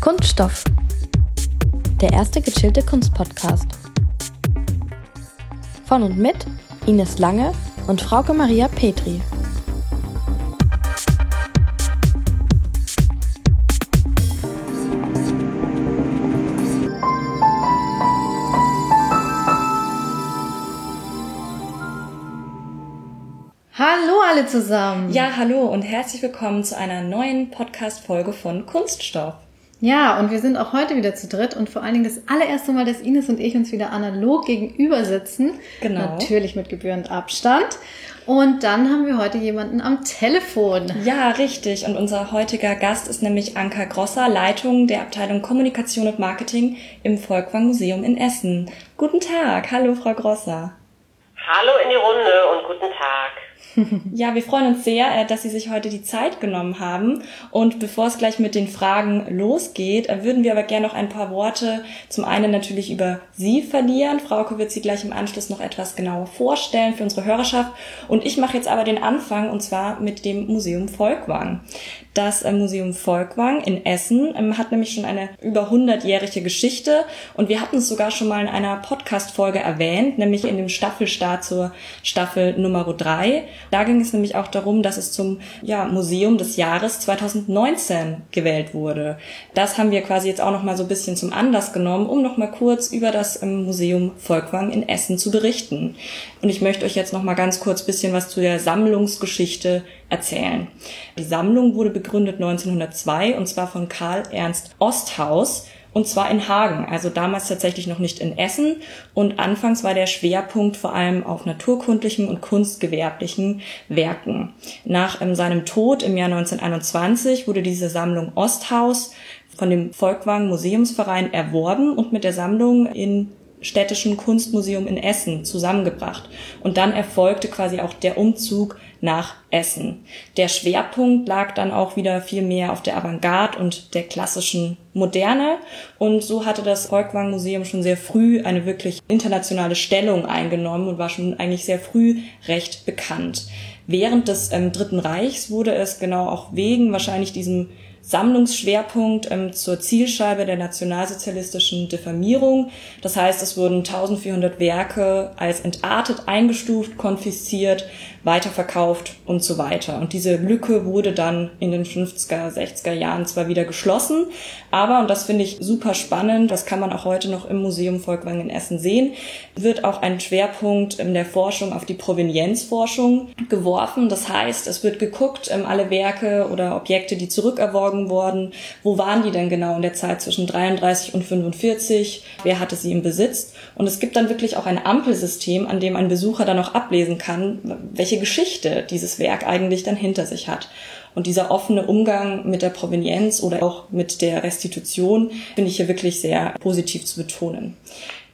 Kunststoff. Der erste gechillte Kunstpodcast. Von und mit Ines Lange und Frauke Maria Petri. Hallo alle zusammen. Ja, hallo und herzlich willkommen zu einer neuen Podcast-Folge von Kunststoff. Ja, und wir sind auch heute wieder zu dritt und vor allen Dingen das allererste Mal, dass Ines und ich uns wieder analog gegenüber sitzen. Genau. Natürlich mit gebührend Abstand. Und dann haben wir heute jemanden am Telefon. Ja, richtig. Und unser heutiger Gast ist nämlich Anka Grosser, Leitung der Abteilung Kommunikation und Marketing im Volkwang Museum in Essen. Guten Tag. Hallo, Frau Grosser. Hallo in die Runde und guten Tag. Ja, wir freuen uns sehr, äh, dass Sie sich heute die Zeit genommen haben. Und bevor es gleich mit den Fragen losgeht, äh, würden wir aber gerne noch ein paar Worte zum einen natürlich über Sie verlieren. Frauke wird Sie gleich im Anschluss noch etwas genauer vorstellen für unsere Hörerschaft. Und ich mache jetzt aber den Anfang und zwar mit dem Museum Volkwang. Das äh, Museum Volkwang in Essen ähm, hat nämlich schon eine über 100-jährige Geschichte und wir hatten es sogar schon mal in einer Podcast-Folge erwähnt, nämlich in dem Staffelstart zur Staffel Nummer 3. Da ging es nämlich auch darum, dass es zum ja, Museum des Jahres 2019 gewählt wurde. Das haben wir quasi jetzt auch noch mal so ein bisschen zum Anlass genommen, um noch mal kurz über das ähm, Museum Volkwang in Essen zu berichten. Und ich möchte euch jetzt noch mal ganz kurz bisschen was zu der Sammlungsgeschichte erzählen. Die Sammlung wurde begründet 1902 und zwar von Karl Ernst Osthaus und zwar in Hagen, also damals tatsächlich noch nicht in Essen. Und anfangs war der Schwerpunkt vor allem auf naturkundlichen und kunstgewerblichen Werken. Nach ähm, seinem Tod im Jahr 1921 wurde diese Sammlung Osthaus von dem Volkwang Museumsverein erworben und mit der Sammlung in städtischen Kunstmuseum in Essen zusammengebracht. Und dann erfolgte quasi auch der Umzug nach Essen. Der Schwerpunkt lag dann auch wieder viel mehr auf der Avantgarde und der klassischen Moderne. Und so hatte das Volkwang Museum schon sehr früh eine wirklich internationale Stellung eingenommen und war schon eigentlich sehr früh recht bekannt. Während des ähm, Dritten Reichs wurde es genau auch wegen wahrscheinlich diesem Sammlungsschwerpunkt ähm, zur Zielscheibe der nationalsozialistischen Diffamierung. Das heißt, es wurden 1400 Werke als entartet eingestuft, konfisziert, weiterverkauft und so weiter. Und diese Lücke wurde dann in den 50er, 60er Jahren zwar wieder geschlossen, aber, und das finde ich super spannend, das kann man auch heute noch im Museum Volkwang in Essen sehen, wird auch ein Schwerpunkt in der Forschung auf die Provenienzforschung geworfen. Das heißt, es wird geguckt, ähm, alle Werke oder Objekte, die zurückerworgen wurden, wo waren die denn genau in der Zeit zwischen 33 und 45, wer hatte sie im Besitz. Und es gibt dann wirklich auch ein Ampelsystem, an dem ein Besucher dann auch ablesen kann, welche welche Geschichte dieses Werk eigentlich dann hinter sich hat. Und dieser offene Umgang mit der Provenienz oder auch mit der Restitution finde ich hier wirklich sehr positiv zu betonen.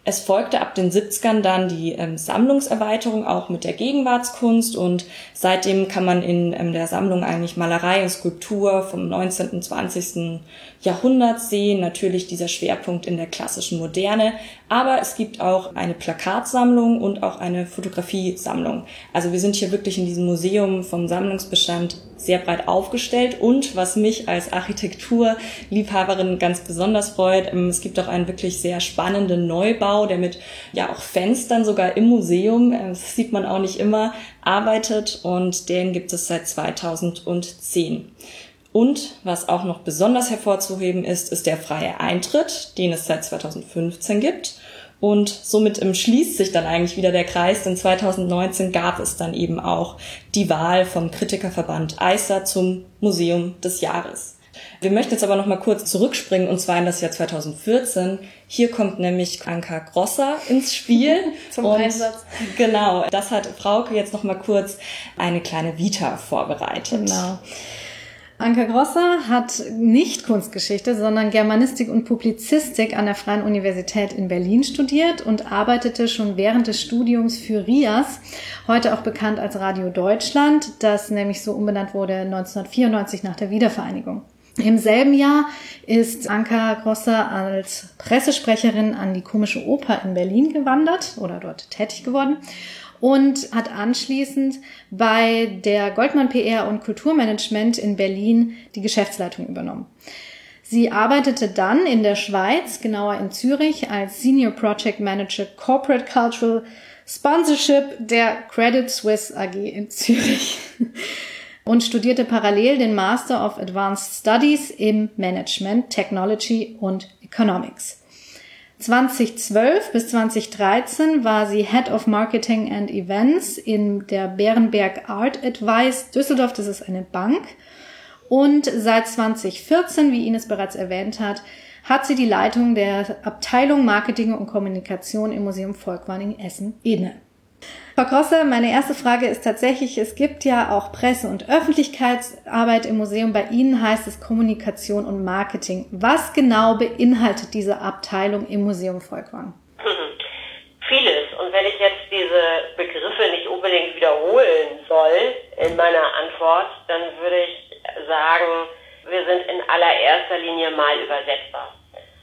Es folgte ab den 70ern dann die ähm, Sammlungserweiterung auch mit der Gegenwartskunst und seitdem kann man in ähm, der Sammlung eigentlich Malerei und Skulptur vom 19. und 20. Jahrhundert sehen. Natürlich dieser Schwerpunkt in der klassischen Moderne, aber es gibt auch eine Plakatsammlung und auch eine Fotografiesammlung. Also wir sind hier wirklich in diesem Museum vom Sammlungsbestand sehr breit aufgestellt und was mich als Architekturliebhaberin ganz besonders freut, ähm, es gibt auch einen wirklich sehr spannenden Neubau, der mit ja auch Fenstern sogar im Museum, äh, das sieht man auch nicht immer, arbeitet und den gibt es seit 2010. Und was auch noch besonders hervorzuheben ist, ist der freie Eintritt, den es seit 2015 gibt. Und somit schließt sich dann eigentlich wieder der Kreis, denn 2019 gab es dann eben auch die Wahl vom Kritikerverband EISA zum Museum des Jahres. Wir möchten jetzt aber noch mal kurz zurückspringen und zwar in das Jahr 2014. Hier kommt nämlich Anka Grosser ins Spiel. Zum und Einsatz. Genau, das hat Frauke jetzt noch mal kurz eine kleine Vita vorbereitet. Genau. Anka Grosser hat nicht Kunstgeschichte, sondern Germanistik und Publizistik an der Freien Universität in Berlin studiert und arbeitete schon während des Studiums für RIAS, heute auch bekannt als Radio Deutschland, das nämlich so umbenannt wurde 1994 nach der Wiedervereinigung. Im selben Jahr ist Anka Grosser als Pressesprecherin an die Komische Oper in Berlin gewandert oder dort tätig geworden und hat anschließend bei der Goldmann PR und Kulturmanagement in Berlin die Geschäftsleitung übernommen. Sie arbeitete dann in der Schweiz, genauer in Zürich, als Senior Project Manager Corporate Cultural Sponsorship der Credit Suisse AG in Zürich und studierte parallel den Master of Advanced Studies im Management, Technology und Economics. 2012 bis 2013 war sie Head of Marketing and Events in der Bärenberg Art Advice Düsseldorf. Das ist eine Bank. Und seit 2014, wie Ines bereits erwähnt hat, hat sie die Leitung der Abteilung Marketing und Kommunikation im Museum Volkwang Essen inne. Frau Krosser, meine erste Frage ist tatsächlich, es gibt ja auch Presse- und Öffentlichkeitsarbeit im Museum. Bei Ihnen heißt es Kommunikation und Marketing. Was genau beinhaltet diese Abteilung im Museum Volkwang? Vieles. Und wenn ich jetzt diese Begriffe nicht unbedingt wiederholen soll in meiner Antwort, dann würde ich sagen, wir sind in allererster Linie mal Übersetzer.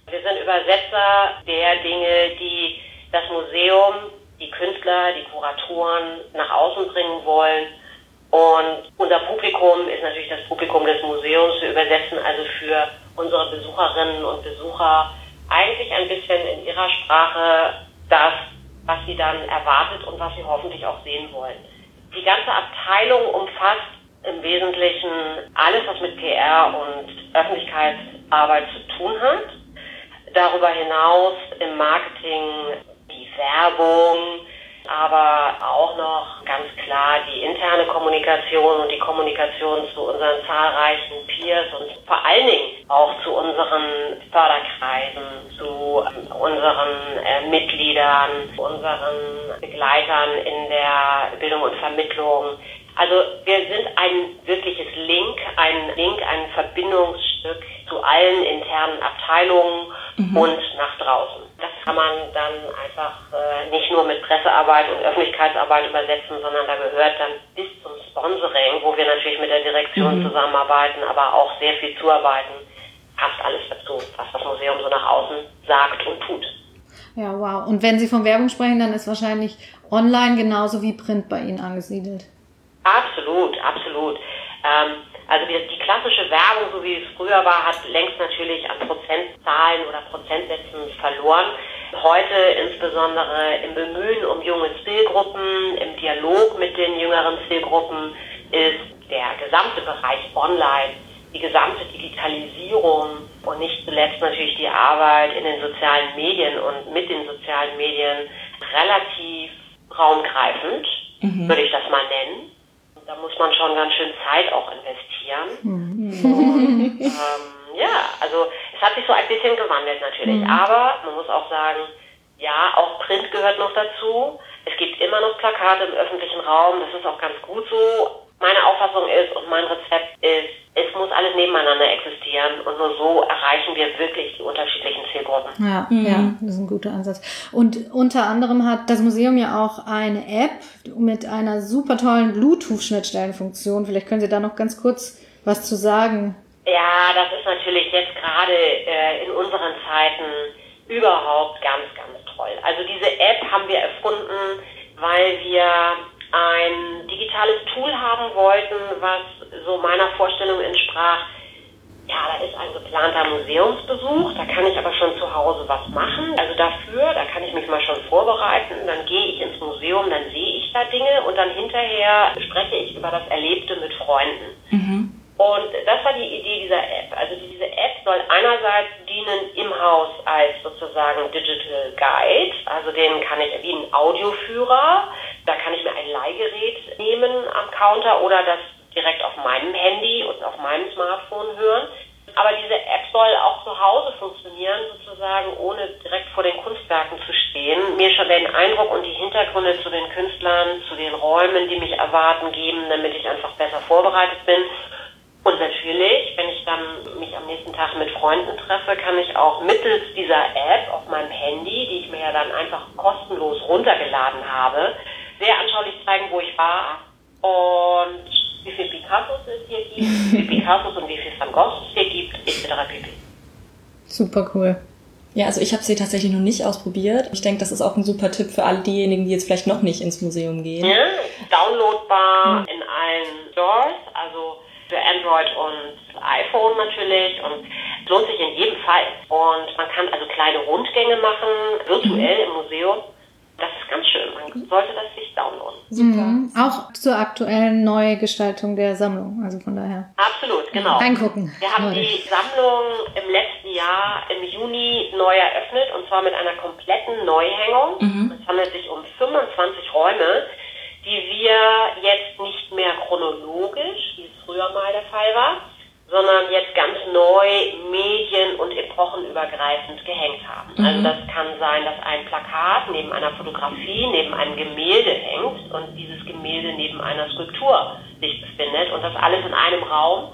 Wir sind Übersetzer der Dinge, die das Museum die Künstler, die Kuratoren nach außen bringen wollen. Und unser Publikum ist natürlich das Publikum des Museums. Wir übersetzen also für unsere Besucherinnen und Besucher eigentlich ein bisschen in ihrer Sprache das, was sie dann erwartet und was sie hoffentlich auch sehen wollen. Die ganze Abteilung umfasst im Wesentlichen alles, was mit PR und Öffentlichkeitsarbeit zu tun hat. Darüber hinaus im Marketing Werbung, aber auch noch ganz klar die interne Kommunikation und die Kommunikation zu unseren zahlreichen Peers und vor allen Dingen auch zu unseren Förderkreisen, zu ähm, unseren äh, Mitgliedern, zu unseren Begleitern in der Bildung und Vermittlung. Also wir sind ein wirkliches Link, ein Link, ein Verbindungsstück zu allen internen Abteilungen mhm. und nach draußen. Das kann man dann einfach äh, nicht nur mit Pressearbeit und Öffentlichkeitsarbeit übersetzen, sondern da gehört dann bis zum Sponsoring, wo wir natürlich mit der Direktion mhm. zusammenarbeiten, aber auch sehr viel zuarbeiten, passt alles dazu, was das Museum so nach außen sagt und tut. Ja, wow. Und wenn Sie von Werbung sprechen, dann ist wahrscheinlich online genauso wie Print bei Ihnen angesiedelt. Absolut, absolut. Ähm, also die, die, klassische Werbung, so wie es früher war, hat längst natürlich an Prozentzahlen oder Prozentsätzen verloren. Heute insbesondere im Bemühen um junge Zielgruppen, im Dialog mit den jüngeren Zielgruppen ist der gesamte Bereich Online, die gesamte Digitalisierung und nicht zuletzt natürlich die Arbeit in den sozialen Medien und mit den sozialen Medien relativ raumgreifend, mhm. würde ich das mal nennen da muss man schon ganz schön Zeit auch investieren. Mhm. Und, ähm, ja, also es hat sich so ein bisschen gewandelt natürlich. Mhm. Aber man muss auch sagen, ja, auch Print gehört noch dazu. Es gibt immer noch Plakate im öffentlichen Raum, das ist auch ganz gut so. Meine Auffassung ist und mein Rezept ist, es muss alles nebeneinander existieren und nur so erreichen wir wirklich die unterschiedlichen Zielgruppen. Ja, mhm. ja, das ist ein guter Ansatz. Und unter anderem hat das Museum ja auch eine App mit einer super tollen Bluetooth-Schnittstellenfunktion. Vielleicht können Sie da noch ganz kurz was zu sagen. Ja, das ist natürlich jetzt gerade äh, in unseren Zeiten überhaupt ganz, ganz toll. Also diese App haben wir erfunden, weil wir ein digitales Tool haben wollten, was so meiner Vorstellung entsprach. Ja, da ist ein geplanter Museumsbesuch, da kann ich aber schon zu Hause was machen. Also dafür, da kann ich mich mal schon vorbereiten, dann gehe ich ins Museum, dann sehe ich da Dinge und dann hinterher spreche ich über das Erlebte mit Freunden. Mhm. Und das war die Idee dieser App. Also diese App soll einerseits dienen im Haus als sozusagen Digital Guide, also den kann ich wie ein Audioführer, da kann ich mir ein Leihgerät nehmen am Counter oder das direkt auf meinem Handy und auf meinem Smartphone hören. Aber diese App soll auch zu Hause funktionieren, sozusagen, ohne direkt vor den Kunstwerken zu stehen. Mir schon den Eindruck und die Hintergründe zu den Künstlern, zu den Räumen, die mich erwarten, geben, damit ich einfach besser vorbereitet bin. Und natürlich, wenn ich dann mich am nächsten Tag mit Freunden treffe, kann ich auch mittels dieser App auf meinem Handy, die ich mir ja dann einfach kostenlos runtergeladen habe, sehr anschaulich zeigen, wo ich war und wie viel Picassos es hier gibt, wie viel Picassos und wie viel Van Goghs es hier gibt, etc. pp. Super cool. Ja, also ich habe sie tatsächlich noch nicht ausprobiert. Ich denke, das ist auch ein super Tipp für alle diejenigen, die jetzt vielleicht noch nicht ins Museum gehen. Ja, downloadbar mhm. in allen Stores, also für Android und iPhone natürlich. Und Es lohnt sich in jedem Fall. Und man kann also kleine Rundgänge machen, virtuell im Museum. Das ist ganz schön. Man sollte das sich downloaden. Super. Mhm. Auch zur aktuellen Neugestaltung der Sammlung. Also von daher. Absolut, genau. Reingucken. Wir haben die Sammlung im letzten Jahr im Juni neu eröffnet und zwar mit einer kompletten Neuhängung. Mhm. Es handelt sich um 25 Räume, die wir jetzt nicht mehr chronologisch, wie es früher mal der Fall war, sondern jetzt ganz neu medien- und epochenübergreifend gehängt haben. Also mhm. Also das kann sein, dass ein Plakat neben einer Fotografie, neben einem Gemälde hängt und dieses Gemälde neben einer Skulptur sich befindet und das alles in einem Raum.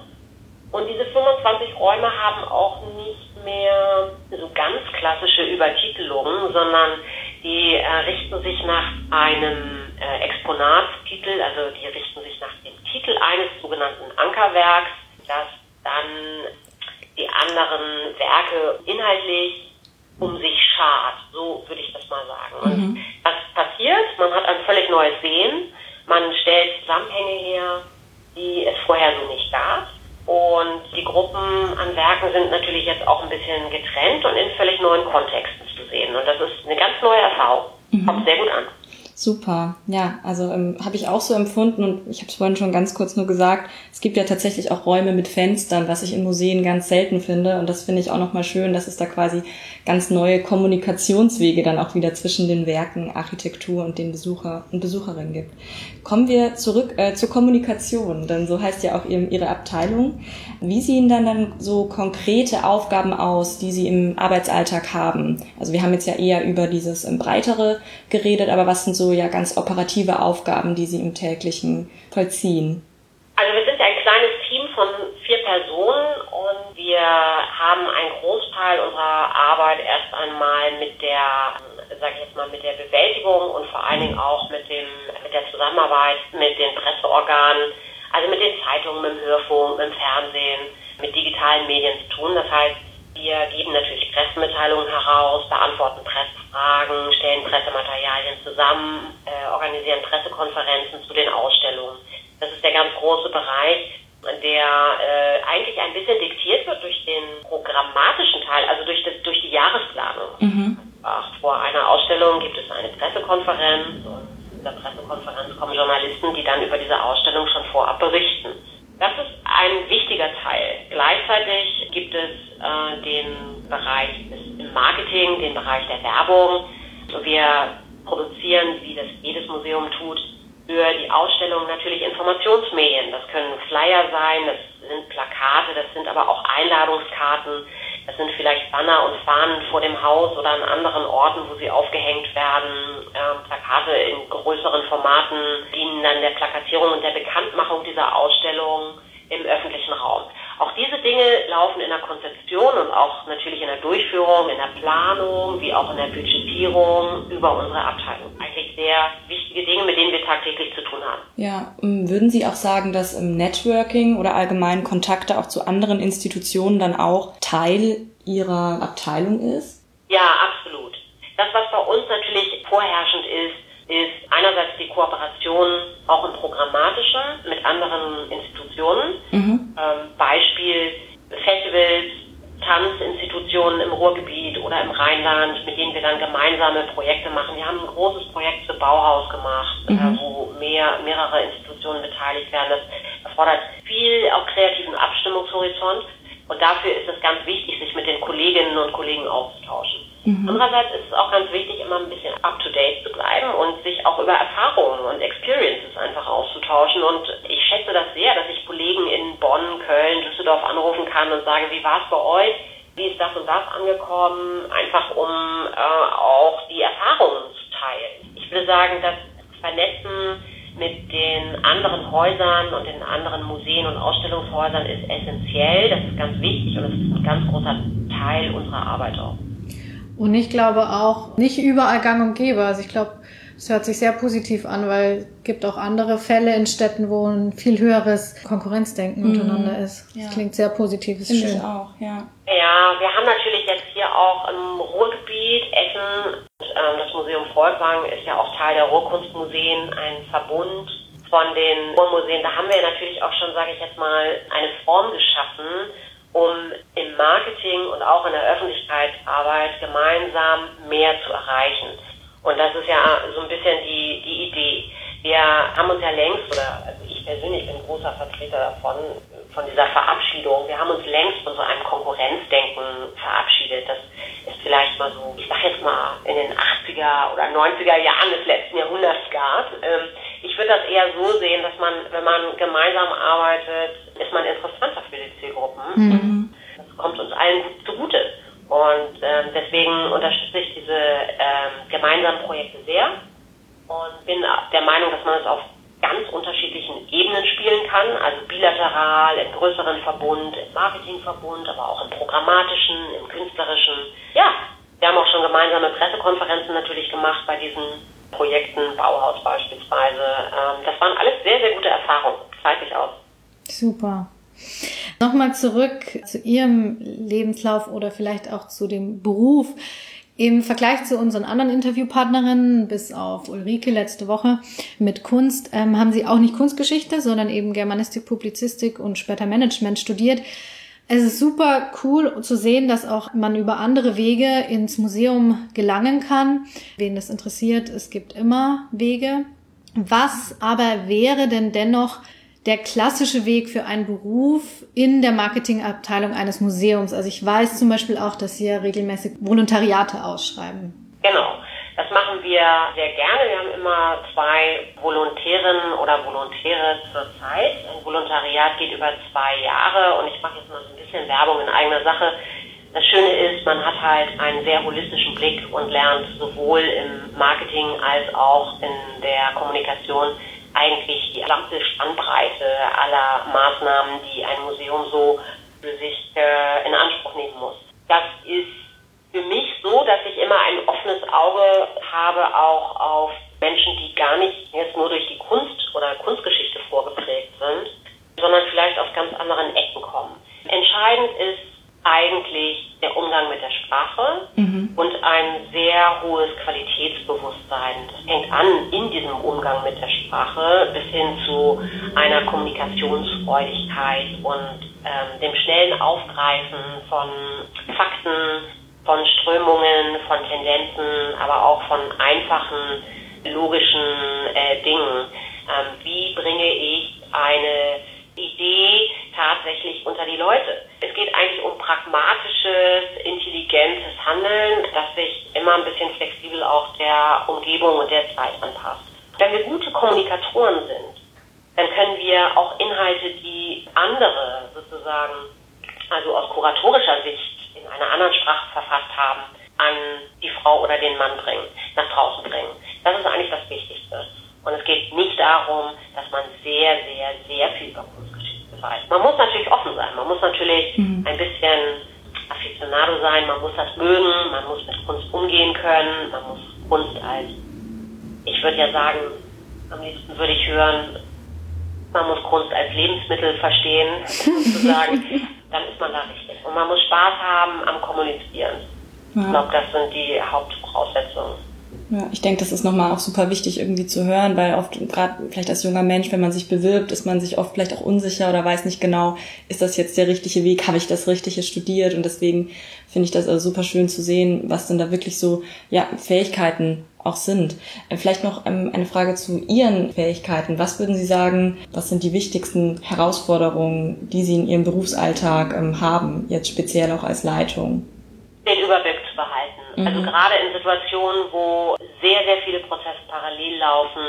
Und diese 25 Räume haben auch nicht mehr so ganz klassische Übertitelungen, sondern die äh, richten sich nach einem äh, Exponatstitel, also die richten sich nach dem Titel eines sogenannten Ankerwerks, das dann die anderen Werke inhaltlich um sich schart. So würde ich das mal sagen. Und mhm. was passiert? Man hat ein völlig neues Sehen. Man stellt Zusammenhänge her, die es vorher so nicht gab. Und die Gruppen an Werken sind natürlich jetzt auch ein bisschen getrennt und in völlig neuen Kontexten zu sehen. Und das ist eine ganz neue Erfahrung. Mhm. Kommt sehr gut an. Super, ja, also ähm, habe ich auch so empfunden und ich habe es vorhin schon ganz kurz nur gesagt, es gibt ja tatsächlich auch Räume mit Fenstern, was ich in Museen ganz selten finde und das finde ich auch nochmal schön, dass es da quasi ganz neue Kommunikationswege dann auch wieder zwischen den Werken, Architektur und den Besucher und Besucherinnen gibt. Kommen wir zurück äh, zur Kommunikation, denn so heißt ja auch ihr, Ihre Abteilung. Wie sehen dann dann so konkrete Aufgaben aus, die Sie im Arbeitsalltag haben? Also wir haben jetzt ja eher über dieses ähm, breitere geredet, aber was sind so ja ganz operative Aufgaben, die Sie im täglichen vollziehen? Also wir sind ja ein kleines Team von vier Personen und wir haben einen Großteil unserer Arbeit erst einmal mit der, sag ich jetzt mal, mit der Bewältigung und vor allen Dingen auch mit dem, mit der Zusammenarbeit mit den Presseorganen, also mit den Zeitungen, mit dem Hörfunk, mit dem Fernsehen, mit digitalen Medien zu tun. Das heißt, wir geben natürlich Pressemitteilungen heraus, beantworten Pressefragen, stellen Pressematerialien zusammen, äh, organisieren Pressekonferenzen zu den Ausstellungen. Das ist der ganz große Bereich, der äh, eigentlich ein bisschen diktiert wird durch den programmatischen Teil, also durch, das, durch die Jahresplanung. Mhm. Ach, vor einer Ausstellung gibt es eine Pressekonferenz und in dieser Pressekonferenz kommen Journalisten, die dann über diese Ausstellung schon vorab berichten. Das ist ein wichtiger Teil. Gleichzeitig gibt es äh, den Bereich des Marketing, den Bereich der Werbung. Wir produzieren, wie das jedes Museum tut, für die Ausstellung natürlich Informationsmedien. Das können Flyer sein, das sind Plakate, das sind aber auch Einladungskarten, das sind vielleicht Banner und Fahnen vor dem Haus oder an anderen Orten, wo sie aufgehängt werden. Ähm, Plakate in größeren Formaten dienen dann der Plakatierung und der Bekanntmachung dieser Ausstellung im öffentlichen Raum. Auch diese Dinge laufen in der Konzeption und auch natürlich in der Durchführung, in der Planung, wie auch in der Budgetierung über unsere Abteilung. Eigentlich sehr wichtige Dinge, mit denen wir tagtäglich zu tun haben. Ja, ähm, würden Sie auch sagen, dass im Networking oder allgemein Kontakte auch zu anderen Institutionen dann auch Teil Ihrer Abteilung ist? Ja, absolut. Das, was bei uns natürlich vorherrschend ist, ist einerseits die Kooperation auch im Programmatischen mit anderen Institutionen. Mhm. Ähm, Beispiel Festivals, Tanzinstitutionen im Ruhrgebiet oder im Rheinland, mit denen wir dann gemeinsame Projekte machen. Wir haben ein großes Projekt für Bauhaus gemacht, mhm. äh, wo mehr, mehrere Institutionen beteiligt werden. Das erfordert viel auch kreativen Abstimmungshorizont. Und dafür ist es ganz wichtig, sich mit den Kolleginnen und Kollegen auszutauschen. Mhm. Andererseits ist es auch ganz wichtig, immer ein bisschen up-to-date zu bleiben und sich auch über Erfahrungen und Experiences einfach auszutauschen. Und ich schätze das sehr, dass ich Kollegen in Bonn, Köln, Düsseldorf anrufen kann und sage, wie war es bei euch? Das das angekommen? Einfach um äh, auch die Erfahrungen zu teilen. Ich würde sagen, das Vernetzen mit den anderen Häusern und den anderen Museen und Ausstellungshäusern ist essentiell. Das ist ganz wichtig und es ist ein ganz großer Teil unserer Arbeit auch. Und ich glaube auch nicht überall gang und gäbe. Also ich glaube, es hört sich sehr positiv an, weil es gibt auch andere Fälle in Städten, wo ein viel höheres Konkurrenzdenken mhm. untereinander ist. Ja. Das klingt sehr positiv, ist Finde schön. Ich auch, ja. Ja, wir haben natürlich jetzt hier auch im Ruhrgebiet Essen, und, ähm, das Museum Volkwang ist ja auch Teil der Ruhrkunstmuseen, ein Verbund von den Ruhrmuseen. Da haben wir natürlich auch schon, sage ich jetzt mal, eine Form geschaffen, um im Marketing und auch in der Öffentlichkeitsarbeit gemeinsam mehr zu erreichen. Und das ist ja so ein bisschen die, die Idee. Wir haben uns ja längst, oder also ich persönlich bin großer Vertreter davon, von dieser Verabschiedung. Wir haben uns längst von so einem Konkurrenzdenken verabschiedet. Das ist vielleicht mal so, ich sag jetzt mal, in den 80er oder 90er Jahren des letzten Jahrhunderts gab. Ähm, ich würde das eher so sehen, dass man, wenn man gemeinsam arbeitet, ist man interessanter für die Zielgruppen. Mhm. Das kommt uns allen zugute. Und ähm, deswegen unterstütze ich diese ähm, gemeinsamen Projekte sehr und bin der Meinung, dass man es auf ganz unterschiedlichen Ebenen spielen kann, also bilateral, im größeren Verbund, im Marketingverbund, aber auch im programmatischen, im künstlerischen. Ja, wir haben auch schon gemeinsame Pressekonferenzen natürlich gemacht bei diesen Projekten, Bauhaus beispielsweise. Ähm, das waren alles sehr, sehr gute Erfahrungen, zeitlich aus. Super. Nochmal zurück zu Ihrem Lebenslauf oder vielleicht auch zu dem Beruf. Im Vergleich zu unseren anderen Interviewpartnerinnen, bis auf Ulrike letzte Woche mit Kunst, ähm, haben sie auch nicht Kunstgeschichte, sondern eben Germanistik, Publizistik und später Management studiert. Es ist super cool zu sehen, dass auch man über andere Wege ins Museum gelangen kann. Wen das interessiert, es gibt immer Wege. Was aber wäre denn dennoch der klassische Weg für einen Beruf in der Marketingabteilung eines Museums? Also ich weiß zum Beispiel auch, dass Sie ja regelmäßig Volontariate ausschreiben. Genau. Das machen wir sehr gerne. Wir haben immer zwei Volontärinnen oder Volontäre zur Zeit. Ein Volontariat geht über zwei Jahre und ich mache jetzt mal so ein bisschen Werbung in eigener Sache. Das Schöne ist, man hat halt einen sehr holistischen Blick und lernt sowohl im Marketing als auch in der Kommunikation eigentlich die gesamte Spannbreite aller Maßnahmen, die ein Museum so für sich äh, in Anspruch nehmen muss. Das ist für mich so, dass ich immer ein offenes Auge habe, auch auf Menschen, die gar nicht jetzt nur durch die Kunst oder Kunstgeschichte vorgeprägt sind, sondern vielleicht aus ganz anderen Ecken kommen. Entscheidend ist eigentlich der Umgang mit der Sprache mhm. und ein sehr hohes Qualitätsbewusstsein. Das fängt an in diesem Umgang mit der Sprache bis hin zu einer Kommunikationsfreudigkeit und ähm, dem schnellen Aufgreifen von Fakten, von Strömungen, von Tendenzen, aber auch von einfachen logischen äh, Dingen. Ähm, wie bringe ich eine Idee tatsächlich unter die Leute. Es geht eigentlich um pragmatisches, intelligentes Handeln, das sich immer ein bisschen flexibel auch der Umgebung und der Zeit anpasst. Wenn wir gute Kommunikatoren sind, dann können wir auch Inhalte, die andere sozusagen, also aus kuratorischer Sicht in einer anderen Sprache verfasst haben, an die Frau oder den Mann bringen, nach draußen bringen. Das ist eigentlich das Wichtigste. Und es geht nicht darum, dass man sehr, sehr, sehr viel über Kunstgeschichte weiß. Man muss natürlich offen sein. Man muss natürlich mhm. ein bisschen Aficionado sein. Man muss das mögen. Man muss mit Kunst umgehen können. Man muss Kunst als, ich würde ja sagen, am liebsten würde ich hören, man muss Kunst als Lebensmittel verstehen, sozusagen. Dann ist man da richtig. Und man muss Spaß haben am Kommunizieren. Ja. Ich glaube, das sind die Hauptvoraussetzungen. Ja, ich denke, das ist nochmal auch super wichtig irgendwie zu hören, weil oft, gerade vielleicht als junger Mensch, wenn man sich bewirbt, ist man sich oft vielleicht auch unsicher oder weiß nicht genau, ist das jetzt der richtige Weg, habe ich das Richtige studiert und deswegen finde ich das also super schön zu sehen, was denn da wirklich so, ja, Fähigkeiten auch sind. Äh, vielleicht noch ähm, eine Frage zu Ihren Fähigkeiten. Was würden Sie sagen, was sind die wichtigsten Herausforderungen, die Sie in Ihrem Berufsalltag ähm, haben, jetzt speziell auch als Leitung? Den Überblick Mhm. Also gerade in Situationen, wo sehr, sehr viele Prozesse parallel laufen,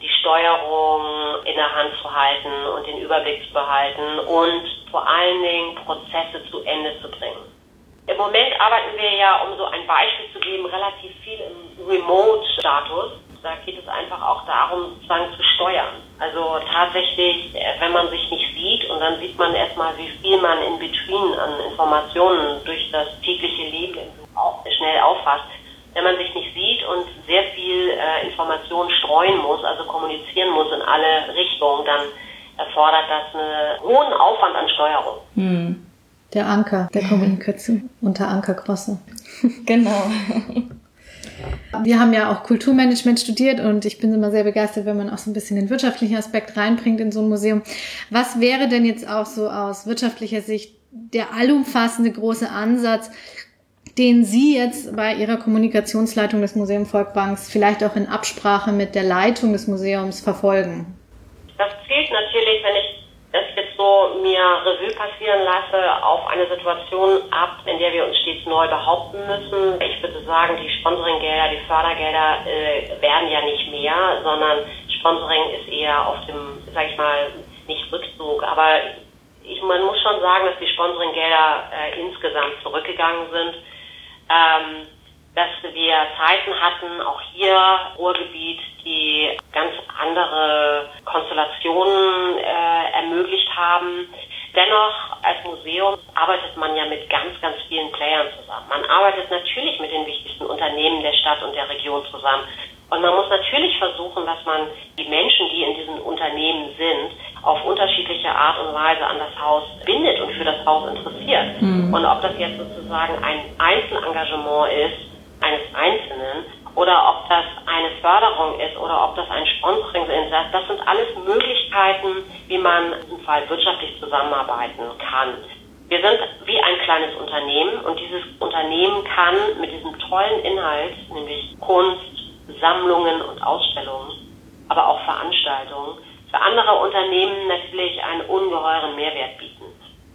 die Steuerung in der Hand zu halten und den Überblick zu behalten und vor allen Dingen Prozesse zu Ende zu bringen. Im Moment arbeiten wir ja, um so ein Beispiel zu geben, relativ viel im Remote-Status. Da geht es einfach auch darum, sozusagen zu steuern. Also tatsächlich, äh, wenn man sich nicht sieht und dann sieht man erstmal, wie viel man in Between an Informationen durch das tägliche Leben auch schnell auffasst. Wenn man sich nicht sieht und sehr viel äh, Information streuen muss, also kommunizieren muss in alle Richtungen, dann erfordert das einen hohen Aufwand an Steuerung. Hm. Der Anker der Kommunikation unter Anker Grosse. Genau. Wir haben ja auch Kulturmanagement studiert und ich bin immer sehr begeistert, wenn man auch so ein bisschen den wirtschaftlichen Aspekt reinbringt in so ein Museum. Was wäre denn jetzt auch so aus wirtschaftlicher Sicht der allumfassende große Ansatz, den Sie jetzt bei Ihrer Kommunikationsleitung des Museum Volkbanks vielleicht auch in Absprache mit der Leitung des Museums verfolgen? Das zielt natürlich, wenn ich das jetzt so mir Revue passieren lasse, auf eine Situation ab, in der wir uns stets neu behaupten müssen. Ich würde sagen, die Sponsoringgelder, die Fördergelder äh, werden ja nicht mehr, sondern Sponsoring ist eher auf dem, sag ich mal, nicht Rückzug, aber ich, man muss schon sagen, dass die Sponsoringgelder äh, insgesamt zurückgegangen sind ähm, dass wir Zeiten hatten, auch hier Ruhrgebiet, die ganz andere Konstellationen äh, ermöglicht haben. Dennoch als Museum arbeitet man ja mit ganz, ganz vielen Playern zusammen. Man arbeitet natürlich mit den wichtigsten Unternehmen der Stadt und der Region zusammen. Und man muss natürlich versuchen, dass man die Menschen, die in diesen Unternehmen sind, auf unterschiedliche Art und Weise an das Haus bindet und für das Haus interessiert. Mhm. Und ob das jetzt sozusagen ein Einzelengagement ist, eines Einzelnen, oder ob das eine Förderung ist oder ob das ein Sponsoring ist, das sind alles Möglichkeiten, wie man diesem Fall wirtschaftlich zusammenarbeiten kann. Wir sind wie ein kleines Unternehmen und dieses Unternehmen kann mit diesem tollen Inhalt, nämlich Kunst, Sammlungen und Ausstellungen, aber auch Veranstaltungen, für andere Unternehmen natürlich einen ungeheuren Mehrwert bieten.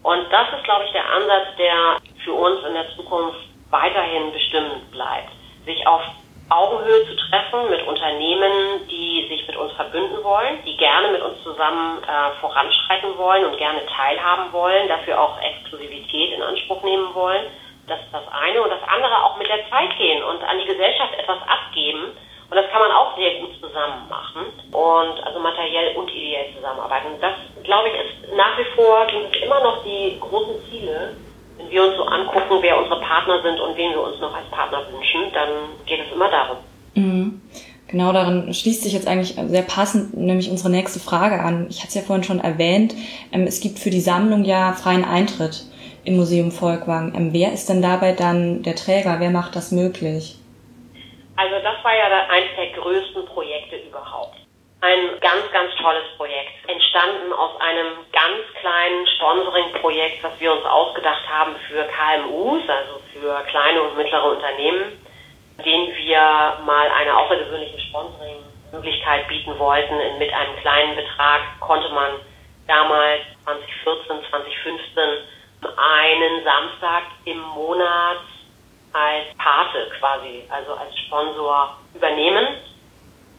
Und das ist, glaube ich, der Ansatz, der für uns in der Zukunft weiterhin bestimmend bleibt. Sich auf Augenhöhe zu treffen mit Unternehmen, die sich mit uns verbünden wollen, die gerne mit uns zusammen äh, voranschreiten wollen und gerne teilhaben wollen, dafür auch Exklusivität in Anspruch nehmen wollen. Das ist das eine. Und das andere auch mit der Zeit gehen und an die Gesellschaft etwas abgeben, und das kann man auch sehr gut zusammen machen und also materiell und ideell zusammenarbeiten. Das, glaube ich, ist nach wie vor sind immer noch die großen Ziele. Wenn wir uns so angucken, wer unsere Partner sind und wen wir uns noch als Partner wünschen, dann geht es immer darum. Mhm. Genau daran schließt sich jetzt eigentlich sehr passend nämlich unsere nächste Frage an. Ich hatte es ja vorhin schon erwähnt, ähm, es gibt für die Sammlung ja freien Eintritt im Museum Volkwang. Ähm, wer ist denn dabei dann der Träger? Wer macht das möglich? Also das war ja eines der größten Projekte überhaupt. Ein ganz, ganz tolles Projekt. Entstanden aus einem ganz kleinen Sponsoring-Projekt, was wir uns ausgedacht haben für KMUs, also für kleine und mittlere Unternehmen, denen wir mal eine außergewöhnliche Sponsoring-Möglichkeit bieten wollten. Mit einem kleinen Betrag konnte man damals 2014, 2015 einen Samstag im Monat als Pate quasi, also als Sponsor übernehmen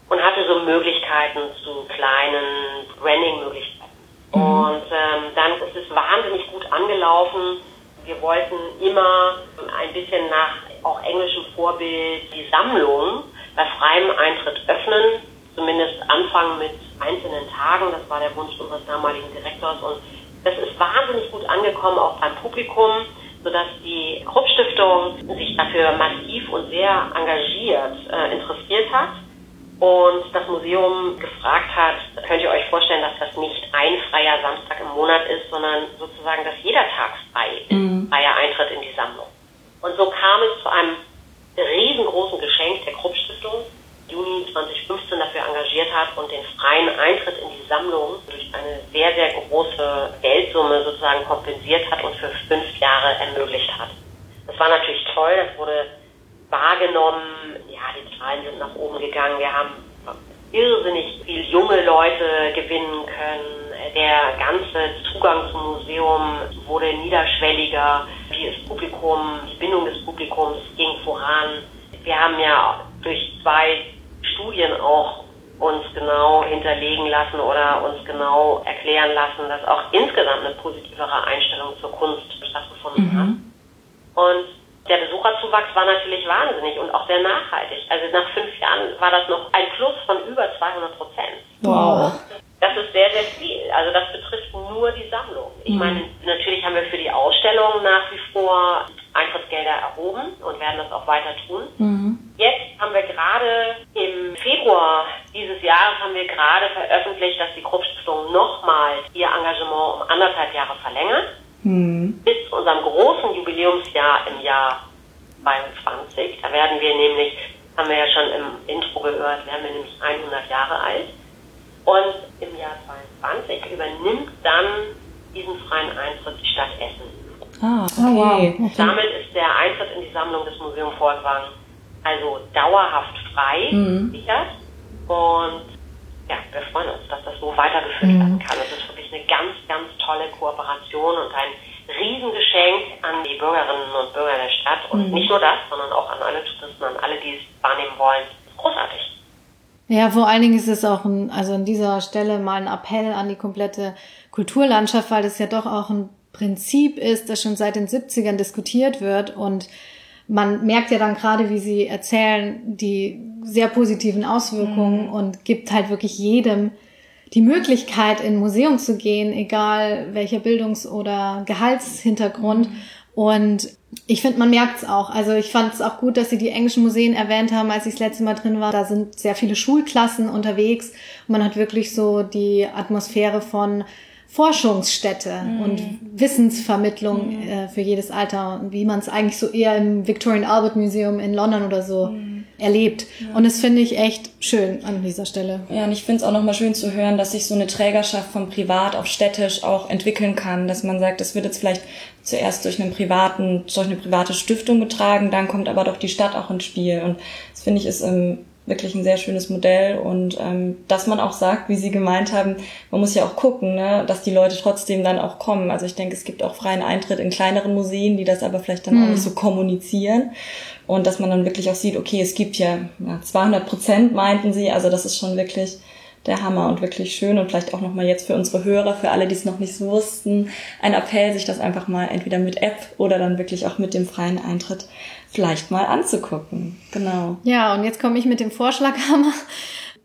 und hatte so Möglichkeiten zu kleinen Branding-Möglichkeiten. Mhm. Und ähm, dann ist es wahnsinnig gut angelaufen. Wir wollten immer ein bisschen nach auch englischem Vorbild die Sammlung bei freiem Eintritt öffnen, zumindest anfangen mit einzelnen Tagen. Das war der Wunsch unseres damaligen Direktors und das ist wahnsinnig gut angekommen, auch beim Publikum sodass die Krupp-Stiftung sich dafür massiv und sehr engagiert äh, interessiert hat und das Museum gefragt hat, könnt ihr euch vorstellen, dass das nicht ein freier Samstag im Monat ist, sondern sozusagen, dass jeder Tag frei ist, mhm. freier Eintritt in die Sammlung. Und so kam es zu einem riesengroßen Geschenk der Krupp-Stiftung, Juni 2015 dafür engagiert hat und den freien Eintritt in die Sammlung durch eine sehr, sehr große Geldsumme sozusagen kompensiert hat und für fünf Jahre ermöglicht hat. Das war natürlich toll, das wurde wahrgenommen, ja, die Zahlen sind nach oben gegangen, wir haben irrsinnig viel junge Leute gewinnen können, der ganze Zugang zum Museum wurde niederschwelliger, das Publikum, die Bindung des Publikums ging voran. Wir haben ja durch zwei Studien auch uns genau hinterlegen lassen oder uns genau erklären lassen, dass auch insgesamt eine positivere Einstellung zur Kunst stattgefunden mhm. hat. Und der Besucherzuwachs war natürlich wahnsinnig und auch sehr nachhaltig. Also nach fünf Jahren war das noch ein Plus von über 200 Prozent. Wow. Das ist sehr, sehr viel. Also das betrifft nur die Sammlung. Ich mhm. meine, natürlich haben wir für die Ausstellung nach wie vor Eintrittsgelder erhoben und werden das auch weiter tun. Mhm. Jetzt haben wir gerade im Februar dieses Jahres haben wir gerade veröffentlicht, dass die Krupp-Stiftung nochmal ihr Engagement um anderthalb Jahre verlängert. Mhm. Bis zu unserem großen Jubiläumsjahr im Jahr 22. Da werden wir nämlich, haben wir ja schon im Intro gehört, werden wir nämlich 100 Jahre alt. Und im Jahr 22 übernimmt dann diesen freien Eintritt die Stadt Essen. Ah, okay. Oh, wow. okay. Damit ist der Eintritt in die Sammlung des Museum Volkwang also dauerhaft frei mhm. sichert. Und ja, wir freuen uns, dass das so weitergeführt mhm. werden kann. Es ist wirklich eine ganz, ganz tolle Kooperation und ein Riesengeschenk an die Bürgerinnen und Bürger der Stadt. Und mhm. nicht nur das, sondern auch an alle Touristen, an alle, die es wahrnehmen wollen. Großartig. Ja, vor allen Dingen ist es auch ein, also an dieser Stelle mal ein Appell an die komplette Kulturlandschaft, weil das ja doch auch ein Prinzip ist, das schon seit den 70ern diskutiert wird und man merkt ja dann gerade, wie sie erzählen, die sehr positiven Auswirkungen mhm. und gibt halt wirklich jedem die Möglichkeit, in ein Museum zu gehen, egal welcher Bildungs- oder Gehaltshintergrund. Mhm. Und ich finde, man merkt es auch. Also ich fand es auch gut, dass Sie die englischen Museen erwähnt haben, als ich das letzte Mal drin war. Da sind sehr viele Schulklassen unterwegs. Man hat wirklich so die Atmosphäre von Forschungsstätte mhm. und Wissensvermittlung mhm. äh, für jedes Alter, wie man es eigentlich so eher im Victorian Albert Museum in London oder so mhm. Erlebt. Ja. Und das finde ich echt schön an dieser Stelle. Ja, und ich finde es auch nochmal schön zu hören, dass sich so eine Trägerschaft von privat auf städtisch auch entwickeln kann, dass man sagt, das wird jetzt vielleicht zuerst durch einen privaten, durch eine private Stiftung getragen, dann kommt aber doch die Stadt auch ins Spiel. Und das finde ich ist im wirklich ein sehr schönes Modell und ähm, dass man auch sagt, wie Sie gemeint haben, man muss ja auch gucken, ne, dass die Leute trotzdem dann auch kommen. Also ich denke, es gibt auch freien Eintritt in kleineren Museen, die das aber vielleicht dann mhm. auch nicht so kommunizieren und dass man dann wirklich auch sieht, okay, es gibt ja, ja 200 Prozent, meinten Sie, also das ist schon wirklich der Hammer und wirklich schön und vielleicht auch nochmal jetzt für unsere Hörer, für alle, die es noch nicht so wussten, ein Appell, sich das einfach mal entweder mit App oder dann wirklich auch mit dem freien Eintritt vielleicht mal anzugucken. Genau. Ja, und jetzt komme ich mit dem Vorschlaghammer,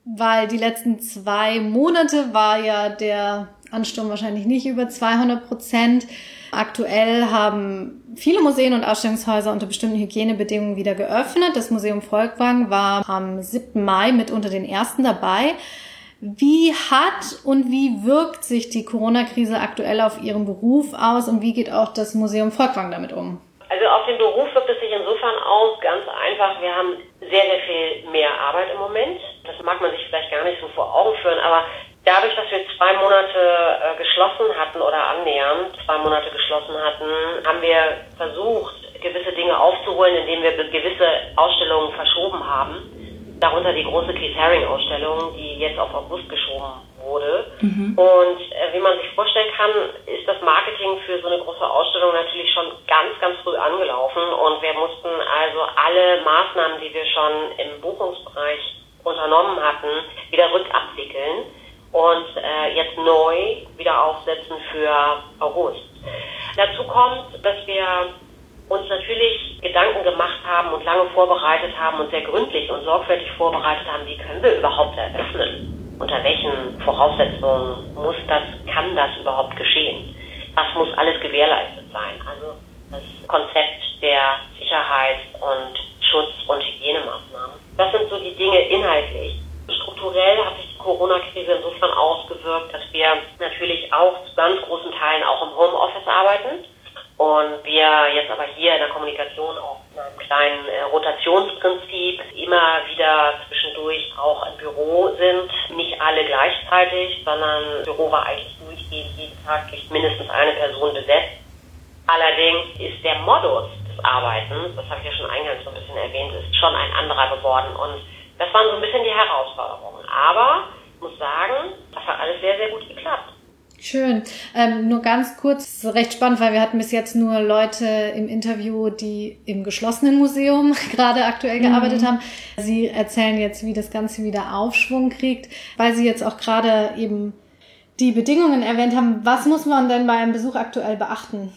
weil die letzten zwei Monate war ja der Ansturm wahrscheinlich nicht über 200 Prozent. Aktuell haben viele Museen und Ausstellungshäuser unter bestimmten Hygienebedingungen wieder geöffnet. Das Museum Volkwang war am 7. Mai mit unter den ersten dabei. Wie hat und wie wirkt sich die Corona-Krise aktuell auf Ihren Beruf aus und wie geht auch das Museum Volkwang damit um? Also auf den Beruf wirkt es sich insofern aus, ganz einfach, wir haben sehr, sehr viel mehr Arbeit im Moment. Das mag man sich vielleicht gar nicht so vor Augen führen, aber dadurch, dass wir zwei Monate äh, geschlossen hatten oder annähernd zwei Monate geschlossen hatten, haben wir versucht, gewisse Dinge aufzuholen, indem wir gewisse Ausstellungen verschoben haben darunter die große Keith Haring-Ausstellung, die jetzt auf August geschoben wurde. Mhm. Und äh, wie man sich vorstellen kann, ist das Marketing für so eine große Ausstellung natürlich schon ganz, ganz früh angelaufen. Und wir mussten also alle Maßnahmen, die wir schon im Buchungsbereich unternommen hatten, wieder rückabwickeln und äh, jetzt neu wieder aufsetzen für August. Dazu kommt, dass wir uns natürlich Gedanken gemacht haben und lange vorbereitet haben und sehr gründlich und sorgfältig vorbereitet haben, wie können wir überhaupt eröffnen? Unter welchen Voraussetzungen muss das, kann das überhaupt geschehen? Was muss alles gewährleistet sein? Also das Konzept der Sicherheit und Schutz- und Hygienemaßnahmen. Das sind so die Dinge inhaltlich. Strukturell hat sich die Corona-Krise insofern ausgewirkt, dass wir natürlich auch zu ganz großen Teilen auch im Homeoffice arbeiten und wir jetzt aber hier in der Kommunikation auch mit einem kleinen äh, Rotationsprinzip immer wieder zwischendurch auch im Büro sind. Nicht alle gleichzeitig, sondern das Büro war eigentlich durchgehend jeden Tag mindestens eine Person besetzt. Allerdings ist der Modus des Arbeitens, das habe ich ja schon eingangs so ein bisschen erwähnt, ist schon ein anderer geworden. Und das waren so ein bisschen die Herausforderungen. Aber ich muss sagen, das hat alles sehr, sehr gut geklappt. Schön. Ähm, nur ganz kurz, recht spannend, weil wir hatten bis jetzt nur Leute im Interview, die im geschlossenen Museum gerade aktuell mhm. gearbeitet haben. Sie erzählen jetzt, wie das Ganze wieder Aufschwung kriegt, weil Sie jetzt auch gerade eben die Bedingungen erwähnt haben. Was muss man denn bei einem Besuch aktuell beachten?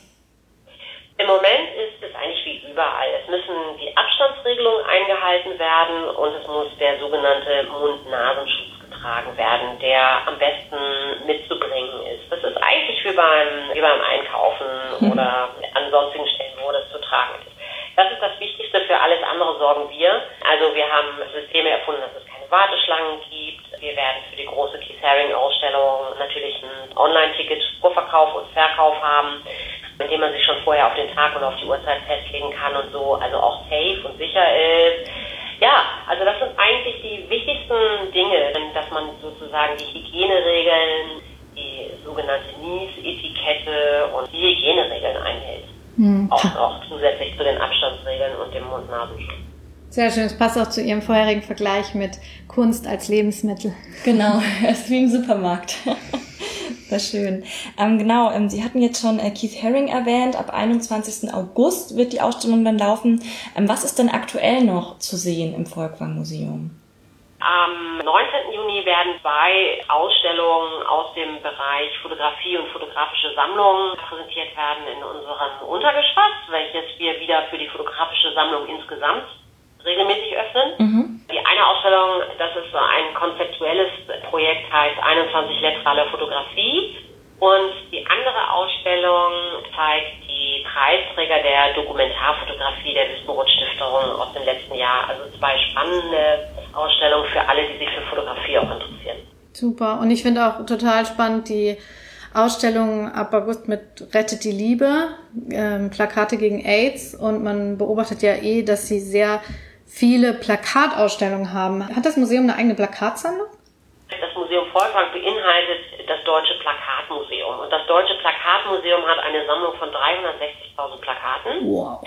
Im Moment ist es eigentlich wie überall. Es müssen die Abstandsregelungen eingehalten werden und es muss der sogenannte Mund-Nasenschutz getragen werden, der am besten mitzubringen ist. Das ist eigentlich wie beim, wie beim Einkaufen mhm. oder an sonstigen Stellen, wo das zu tragen ist. Das ist das Wichtigste, für alles andere sorgen wir. Also wir haben Systeme erfunden, dass es keine Warteschlangen gibt. Wir werden für die große Keith Haring Ausstellung natürlich ein Online-Ticket Vorverkauf und Verkauf haben, mit dem man sich schon vorher auf den Tag und auf die Uhrzeit festlegen kann und so, also auch safe und sicher ist. Ja, also das sind eigentlich die wichtigsten Dinge, dass man sozusagen die Hygieneregeln, die sogenannte NIES-Etikette und die Hygieneregeln einhält. Mhm. Auch, auch zusätzlich zu den Abstandsregeln und dem Mund-Nasenschutz. Sehr schön, es passt auch zu Ihrem vorherigen Vergleich mit Kunst als Lebensmittel. Genau, es ist wie im Supermarkt. Sehr schön. Ähm, genau, ähm, Sie hatten jetzt schon äh, Keith Haring erwähnt. Ab 21. August wird die Ausstellung dann laufen. Ähm, was ist denn aktuell noch zu sehen im Volkwang Museum? Am 19. Juni werden zwei Ausstellungen aus dem Bereich Fotografie und fotografische Sammlungen präsentiert werden in unserem Untergeschoss, welches wir wieder für die fotografische Sammlung insgesamt regelmäßig öffnen. Mhm. Die eine Ausstellung, das ist so ein konzeptuelles Projekt, heißt 21 Lettrale Fotografie. Und die andere Ausstellung zeigt die Preisträger der Dokumentarfotografie der Wissenroth Stiftung aus dem letzten Jahr. Also zwei spannende Ausstellungen für alle, die sich für Fotografie auch interessieren. Super. Und ich finde auch total spannend die Ausstellung ab August mit Rettet die Liebe, ähm, Plakate gegen AIDS. Und man beobachtet ja eh, dass sie sehr viele Plakatausstellungen haben. Hat das Museum eine eigene Plakatsammlung? Das Museum Volkwang beinhaltet das Deutsche Plakatmuseum. Und das Deutsche Plakatmuseum hat eine Sammlung von 360.000 Plakaten. Wow.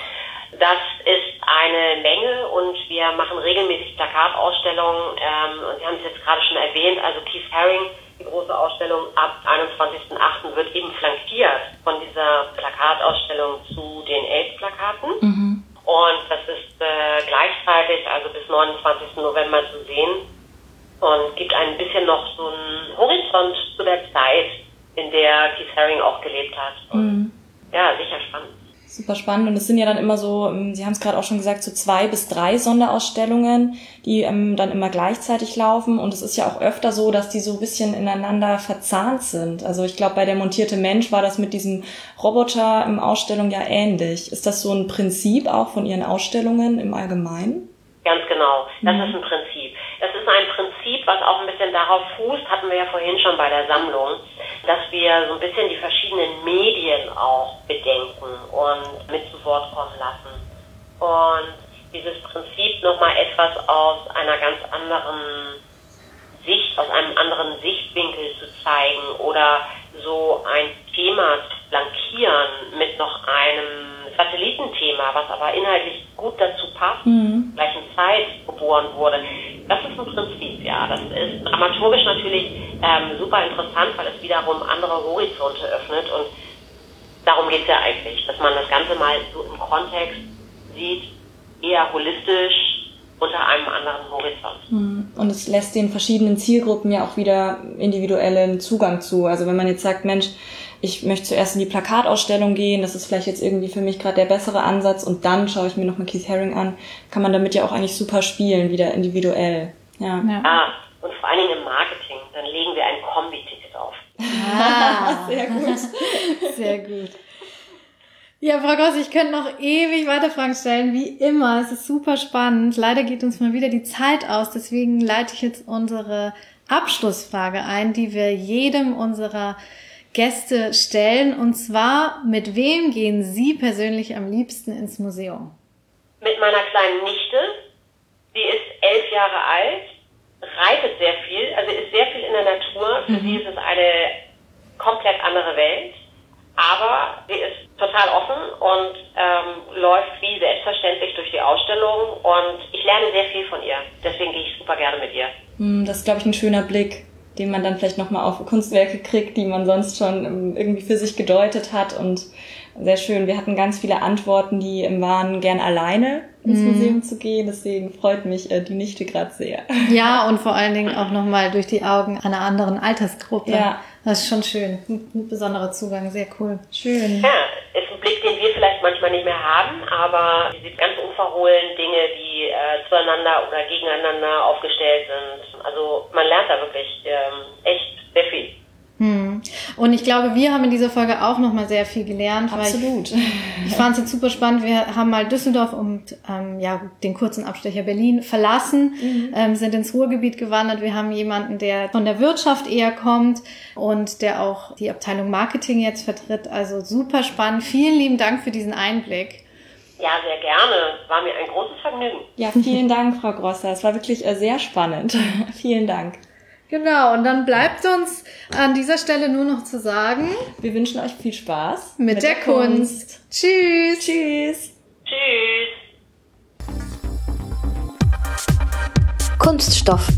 Das ist eine Menge und wir machen regelmäßig Plakatausstellungen. Ähm, und Sie haben es jetzt gerade schon erwähnt, also Keith Haring, die große Ausstellung ab 21.08. wird eben flankiert von dieser Plakatausstellung zu den AIDS-Plakaten. Mhm. Und das ist äh, gleichzeitig, also bis 29. November zu sehen und gibt ein bisschen noch so einen Horizont zu der Zeit, in der Keith Haring auch gelebt hat. Mhm. Ja, sicher spannend. Super spannend. Und es sind ja dann immer so, ähm, Sie haben es gerade auch schon gesagt, so zwei bis drei Sonderausstellungen, die ähm, dann immer gleichzeitig laufen. Und es ist ja auch öfter so, dass die so ein bisschen ineinander verzahnt sind. Also ich glaube, bei der montierte Mensch war das mit diesem Roboter im Ausstellung ja ähnlich. Ist das so ein Prinzip auch von Ihren Ausstellungen im Allgemeinen? Ganz genau. Das mhm. ist ein Prinzip. Das ist ein Prinzip, was auch ein bisschen darauf fußt, hatten wir ja vorhin schon bei der Sammlung, dass wir so ein bisschen die verschiedenen Medien auch bedenken und mit zu Wort kommen lassen. Und dieses Prinzip nochmal etwas aus einer ganz anderen Sicht, aus einem anderen Sichtwinkel zu zeigen oder so ein Thema flankieren mit noch einem Satellitenthema, was aber inhaltlich gut dazu passt, mhm. gleichen Zeit geboren wurde. Das ist ein Prinzip, ja. Das ist dramaturgisch natürlich ähm, super interessant, weil es wiederum andere Horizonte öffnet und darum geht es ja eigentlich, dass man das Ganze mal so im Kontext sieht, eher holistisch unter einem anderen Horizont. Mhm. Und es lässt den verschiedenen Zielgruppen ja auch wieder individuellen Zugang zu. Also wenn man jetzt sagt, Mensch, ich möchte zuerst in die Plakatausstellung gehen, das ist vielleicht jetzt irgendwie für mich gerade der bessere Ansatz und dann schaue ich mir nochmal Keith Haring an, kann man damit ja auch eigentlich super spielen, wieder individuell. Ja. ja. Ah, und vor allen Dingen im Marketing, dann legen wir ein Kombi-Ticket auf. Ah, sehr gut. Sehr gut. Ja, Frau Goss, ich könnte noch ewig weiter Fragen stellen, wie immer. Es ist super spannend. Leider geht uns mal wieder die Zeit aus, deswegen leite ich jetzt unsere Abschlussfrage ein, die wir jedem unserer Gäste stellen. Und zwar, mit wem gehen Sie persönlich am liebsten ins Museum? Mit meiner kleinen Nichte. Sie ist elf Jahre alt, reitet sehr viel, also ist sehr viel in der Natur. Für mhm. sie ist es eine komplett andere Welt. Aber sie ist total offen und ähm, läuft wie selbstverständlich durch die Ausstellung und ich lerne sehr viel von ihr. Deswegen gehe ich super gerne mit ihr. Hm, das ist, glaube ich, ein schöner Blick den man dann vielleicht nochmal auf Kunstwerke kriegt, die man sonst schon ähm, irgendwie für sich gedeutet hat. Und sehr schön, wir hatten ganz viele Antworten, die waren gern alleine ins mhm. Museum zu gehen. Deswegen freut mich äh, die Nichte gerade sehr. Ja, und vor allen Dingen auch nochmal durch die Augen einer anderen Altersgruppe. Ja. Das ist schon schön. Ein besonderer Zugang, sehr cool. Schön. Ja, ein Blick, den wir vielleicht manchmal nicht mehr haben, aber diese ganz unverhohlen Dinge, die äh, zueinander oder gegeneinander aufgestellt sind. Also man lernt da wirklich ähm, echt sehr viel. Und ich glaube, wir haben in dieser Folge auch nochmal sehr viel gelernt. Absolut. ich, ich fand es jetzt super spannend. Wir haben mal Düsseldorf und ähm, ja den kurzen Abstecher Berlin verlassen, mhm. ähm, sind ins Ruhrgebiet gewandert. Wir haben jemanden, der von der Wirtschaft eher kommt und der auch die Abteilung Marketing jetzt vertritt. Also super spannend. Vielen lieben Dank für diesen Einblick. Ja, sehr gerne. War mir ein großes Vergnügen. Ja, vielen Dank, Frau Grosser. Es war wirklich äh, sehr spannend. vielen Dank. Genau, und dann bleibt uns an dieser Stelle nur noch zu sagen, wir wünschen euch viel Spaß mit, mit der, der Kunst. Kunst. Tschüss. Tschüss. Tschüss. Kunststoff